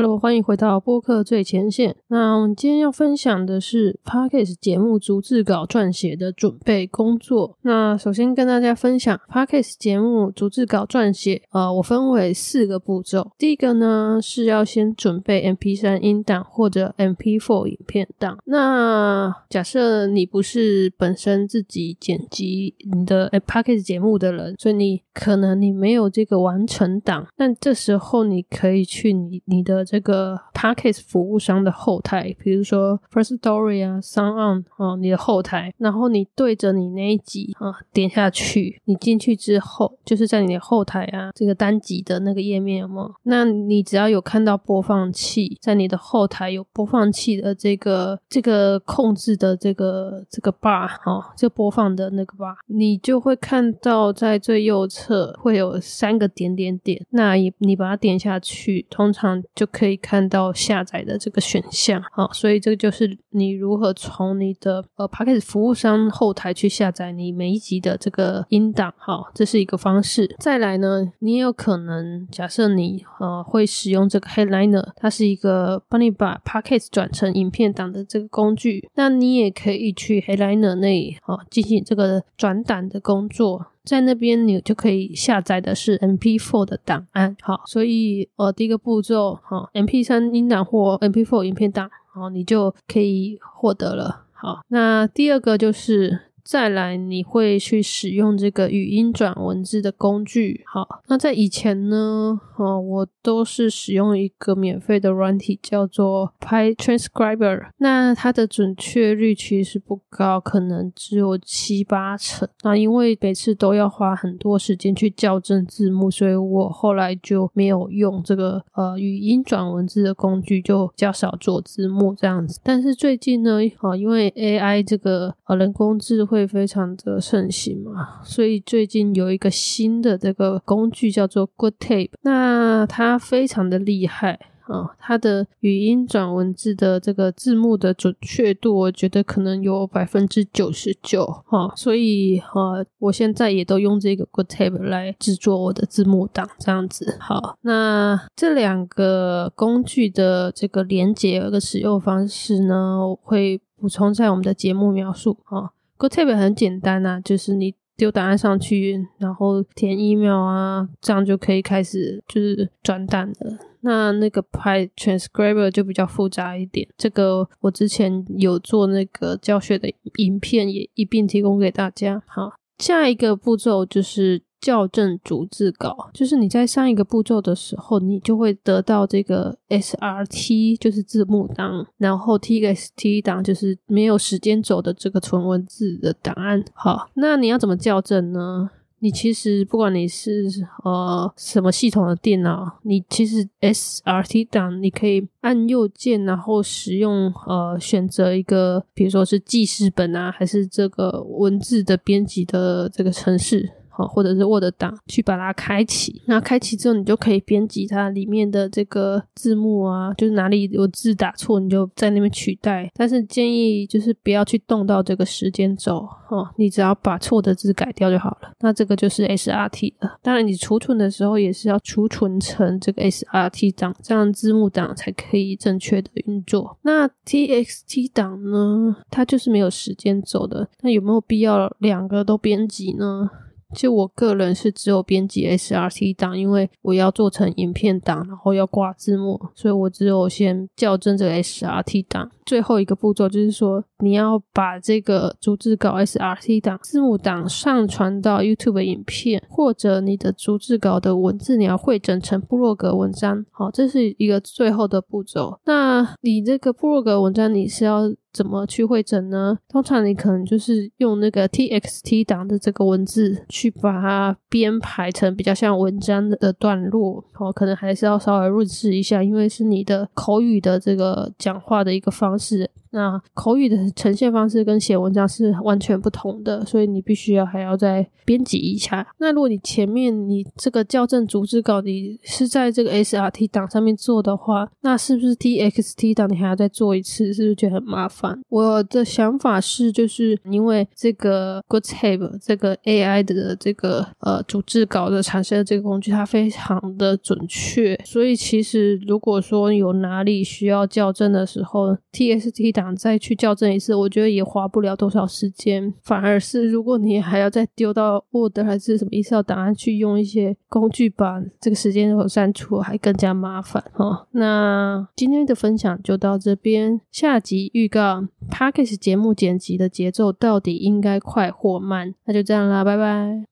Hello，欢迎回到播客最前线。那我们今天要分享的是 Podcast 节目逐字稿撰写的准备工作。那首先跟大家分享 Podcast 节目逐字稿撰写，呃，我分为四个步骤。第一个呢是要先准备 MP3 音档或者 MP4 影片档。那假设你不是本身自己剪辑你的 Podcast 节目的人，所以你可能你没有这个完成档，但这时候你可以去你你的这个 Podcast 服务商的后台，比如说 First Story 啊、Sound On 哦，你的后台，然后你对着你那一集啊点下去，你进去之后，就是在你的后台啊这个单集的那个页面有没有？那你只要有看到播放器，在你的后台有播放器的这个这个控制的这个这个 bar 哦，就播放的那个 bar，你就会看到在最右侧会有三个点点点，那你你把它点下去，通常就可以看到下载的这个选项，好，所以这个就是你如何从你的呃 p a c k a g e 服务商后台去下载你每一集的这个音档，好，这是一个方式。再来呢，你也有可能假设你呃会使用这个 Headliner，它是一个帮你把 p a c k a g e 转成影片档的这个工具，那你也可以去 Headliner 那里哦进行这个转档的工作。在那边你就可以下载的是 MP4 的档案，好，所以呃第一个步骤，好，MP3 音档或 MP4 影片档，好，你就可以获得了。好，那第二个就是。再来，你会去使用这个语音转文字的工具。好，那在以前呢，哦，我都是使用一个免费的软体，叫做 Py Transcriber。那它的准确率其实不高，可能只有七八成。那因为每次都要花很多时间去校正字幕，所以我后来就没有用这个呃语音转文字的工具，就较少做字幕这样子。但是最近呢，啊，因为 AI 这个呃人工智慧。会非常的盛行嘛，所以最近有一个新的这个工具叫做 Good Tape，那它非常的厉害啊，它的语音转文字的这个字幕的准确度，我觉得可能有百分之九十九哈，所以哈，我现在也都用这个 Good Tape 来制作我的字幕档，这样子好。那这两个工具的这个连接和使用方式呢，我会补充在我们的节目描述啊。GoType 很简单呐，就是你丢档案上去，然后填 email 啊，这样就可以开始就是转档了。那那个 Py Transcriber 就比较复杂一点，这个我之前有做那个教学的影片，也一并提供给大家。好，下一个步骤就是。校正逐字稿，就是你在上一个步骤的时候，你就会得到这个 SRT，就是字幕档，然后 TXT 档就是没有时间轴的这个纯文字的档案。好，那你要怎么校正呢？你其实不管你是呃什么系统的电脑，你其实 SRT 档你可以按右键，然后使用呃选择一个，比如说是记事本啊，还是这个文字的编辑的这个程式。哦，或者是 Word 档去把它开启，那开启之后，你就可以编辑它里面的这个字幕啊，就是哪里有字打错，你就在那边取代。但是建议就是不要去动到这个时间轴，哦，你只要把错的字改掉就好了。那这个就是 SRT 了。当然，你储存的时候也是要储存成这个 SRT 档，这样字幕档才可以正确的运作。那 TXT 档呢，它就是没有时间轴的。那有没有必要两个都编辑呢？就我个人是只有编辑 SRT 档，因为我要做成影片档，然后要挂字幕，所以我只有先校正这个 SRT 档。最后一个步骤就是说，你要把这个逐字稿 SRT 档、字幕档上传到 YouTube 影片，或者你的逐字稿的文字你要汇整成部落格文章。好，这是一个最后的步骤。那你这个部落格文章你是要？怎么去会整呢？通常你可能就是用那个 TXT 档的这个文字去把它编排成比较像文章的段落，哦，可能还是要稍微润饰一下，因为是你的口语的这个讲话的一个方是那口语的呈现方式跟写文章是完全不同的，所以你必须要还要再编辑一下。那如果你前面你这个校正逐字稿你是在这个 SRT 档上面做的话，那是不是 TXT 档你还要再做一次？是不是觉得很麻烦？我的想法是，就是因为这个 GoodTab 这个 AI 的这个呃逐字稿的产生的这个工具，它非常的准确，所以其实如果说有哪里需要校正的时候，TXT 档再去校正一次，我觉得也花不了多少时间。反而是如果你还要再丢到 Word 还是什么 Excel 档案去用一些工具把这个时间都删除，还更加麻烦哦。那今天的分享就到这边，下集预告 p a c k a g e 节目剪辑的节奏到底应该快或慢？那就这样啦，拜拜。